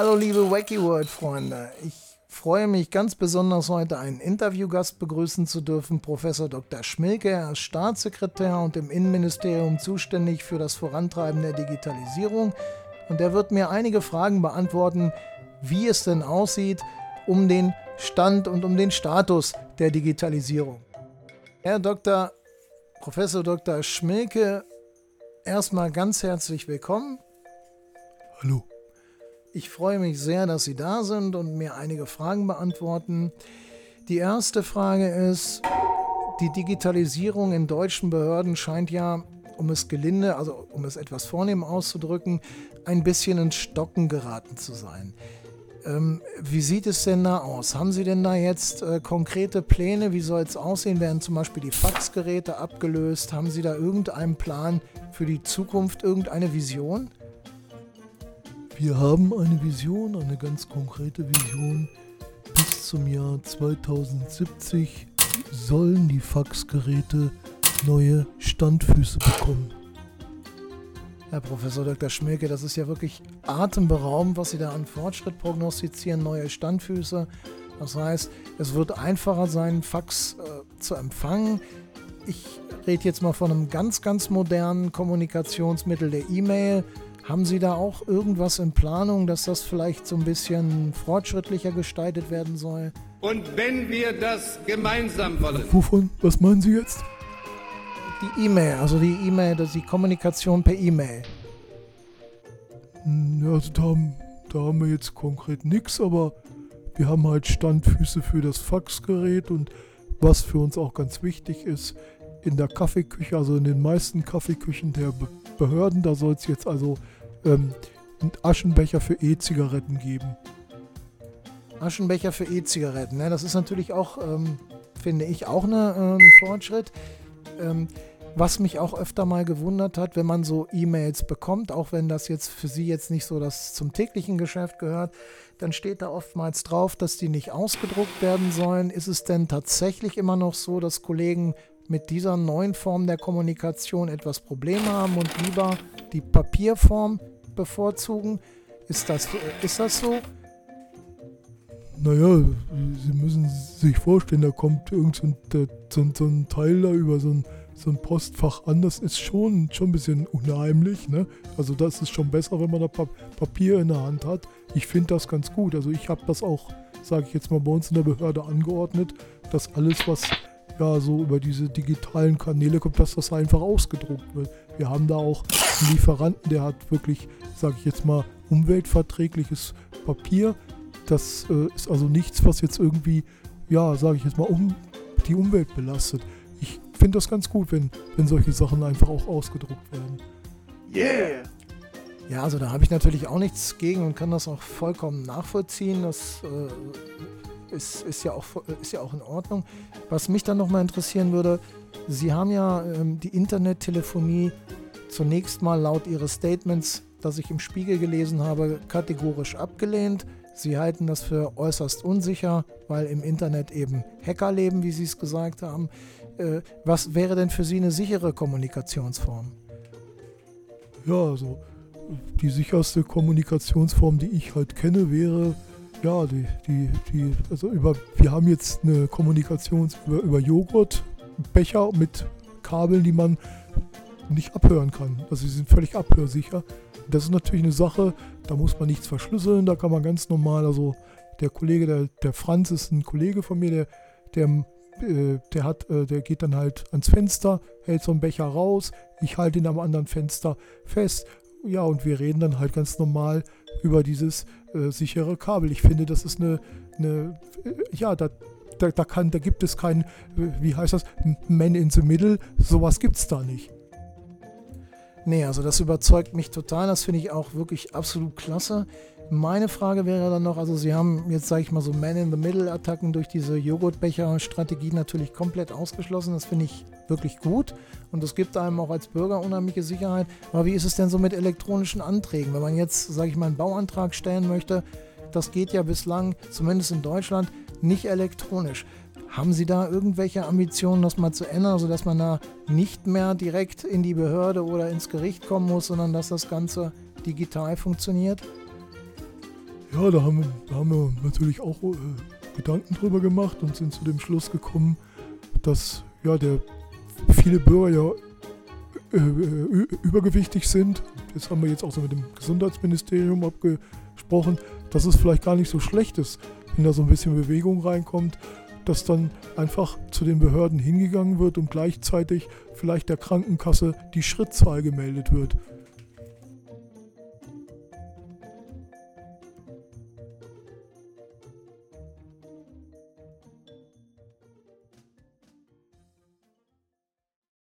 Hallo liebe Wacky World Freunde. Ich freue mich ganz besonders heute einen Interviewgast begrüßen zu dürfen, Professor Dr. Schmilke. Er ist Staatssekretär und im Innenministerium zuständig für das Vorantreiben der Digitalisierung. Und er wird mir einige Fragen beantworten, wie es denn aussieht um den Stand und um den Status der Digitalisierung. Herr Dr. Professor Dr. Schmilke, erstmal ganz herzlich willkommen. Hallo. Ich freue mich sehr, dass Sie da sind und mir einige Fragen beantworten. Die erste Frage ist, die Digitalisierung in deutschen Behörden scheint ja, um es gelinde, also um es etwas vornehm auszudrücken, ein bisschen ins Stocken geraten zu sein. Ähm, wie sieht es denn da aus? Haben Sie denn da jetzt äh, konkrete Pläne? Wie soll es aussehen? Werden zum Beispiel die Faxgeräte abgelöst? Haben Sie da irgendeinen Plan für die Zukunft, irgendeine Vision? Wir haben eine Vision, eine ganz konkrete Vision. Bis zum Jahr 2070 sollen die Faxgeräte neue Standfüße bekommen. Herr Professor Dr. Schmilke, das ist ja wirklich atemberaubend, was Sie da an Fortschritt prognostizieren, neue Standfüße. Das heißt, es wird einfacher sein, Fax äh, zu empfangen. Ich rede jetzt mal von einem ganz, ganz modernen Kommunikationsmittel der E-Mail. Haben Sie da auch irgendwas in Planung, dass das vielleicht so ein bisschen fortschrittlicher gestaltet werden soll? Und wenn wir das gemeinsam wollen. Wovon? Was meinen Sie jetzt? Die E-Mail, also die E-Mail, die Kommunikation per E-Mail. Ja, also da haben, da haben wir jetzt konkret nichts, aber wir haben halt Standfüße für das Faxgerät und was für uns auch ganz wichtig ist, in der Kaffeeküche, also in den meisten Kaffeeküchen der Behörden, da soll es jetzt also ähm, einen Aschenbecher für E-Zigaretten geben. Aschenbecher für E-Zigaretten, ne? das ist natürlich auch, ähm, finde ich, auch eine, äh, ein Fortschritt. Ähm, was mich auch öfter mal gewundert hat, wenn man so E-Mails bekommt, auch wenn das jetzt für Sie jetzt nicht so das zum täglichen Geschäft gehört, dann steht da oftmals drauf, dass die nicht ausgedruckt werden sollen. Ist es denn tatsächlich immer noch so, dass Kollegen mit dieser neuen Form der Kommunikation etwas Probleme haben und lieber die Papierform bevorzugen? Ist das, ist das so? Naja, Sie müssen sich vorstellen, da kommt irgend so ein, so, so ein Teil da über so ein, so ein Postfach an. Das ist schon, schon ein bisschen unheimlich. Ne? Also das ist schon besser, wenn man da Papier in der Hand hat. Ich finde das ganz gut. Also ich habe das auch, sage ich jetzt mal, bei uns in der Behörde angeordnet, dass alles, was ja so über diese digitalen Kanäle kommt, dass das einfach ausgedruckt wird. Wir haben da auch einen Lieferanten, der hat wirklich, sage ich jetzt mal, umweltverträgliches Papier. Das äh, ist also nichts, was jetzt irgendwie, ja, sage ich jetzt mal, um die Umwelt belastet. Ich finde das ganz gut, wenn, wenn solche Sachen einfach auch ausgedruckt werden. Yeah! Ja, also da habe ich natürlich auch nichts gegen und kann das auch vollkommen nachvollziehen. Das äh, ist, ist, ja auch, ist ja auch in Ordnung. Was mich dann nochmal interessieren würde, Sie haben ja ähm, die Internettelefonie zunächst mal laut Ihres Statements, das ich im Spiegel gelesen habe, kategorisch abgelehnt. Sie halten das für äußerst unsicher, weil im Internet eben Hacker leben, wie Sie es gesagt haben. Äh, was wäre denn für Sie eine sichere Kommunikationsform? Ja, also die sicherste Kommunikationsform, die ich halt kenne, wäre ja, die, die, die, also über, wir haben jetzt eine Kommunikation über, über Joghurtbecher mit Kabeln, die man nicht abhören kann. Also sie sind völlig abhörsicher. Das ist natürlich eine Sache, da muss man nichts verschlüsseln, da kann man ganz normal, also der Kollege, der, der Franz ist ein Kollege von mir, der, der, äh, der hat, äh, der geht dann halt ans Fenster, hält so einen Becher raus, ich halte ihn am anderen Fenster fest ja, und wir reden dann halt ganz normal über dieses äh, sichere Kabel. Ich finde, das ist eine, eine äh, ja, da, da, da, kann, da gibt es kein, wie heißt das, Man in the Middle, sowas gibt es da nicht. Nee, also das überzeugt mich total, das finde ich auch wirklich absolut klasse. Meine Frage wäre dann noch, also Sie haben jetzt, sage ich mal, so Man-in-the-Middle-Attacken durch diese Joghurtbecher-Strategie natürlich komplett ausgeschlossen. Das finde ich wirklich gut und das gibt einem auch als Bürger unheimliche Sicherheit. Aber wie ist es denn so mit elektronischen Anträgen? Wenn man jetzt, sage ich mal, einen Bauantrag stellen möchte, das geht ja bislang, zumindest in Deutschland, nicht elektronisch. Haben Sie da irgendwelche Ambitionen, das mal zu ändern, sodass man da nicht mehr direkt in die Behörde oder ins Gericht kommen muss, sondern dass das Ganze digital funktioniert? Ja, da haben, da haben wir natürlich auch äh, Gedanken drüber gemacht und sind zu dem Schluss gekommen, dass ja der viele Bürger ja äh, äh übergewichtig sind. Das haben wir jetzt auch so mit dem Gesundheitsministerium abgesprochen, dass es vielleicht gar nicht so schlecht ist, wenn da so ein bisschen Bewegung reinkommt, dass dann einfach zu den Behörden hingegangen wird und gleichzeitig vielleicht der Krankenkasse die Schrittzahl gemeldet wird.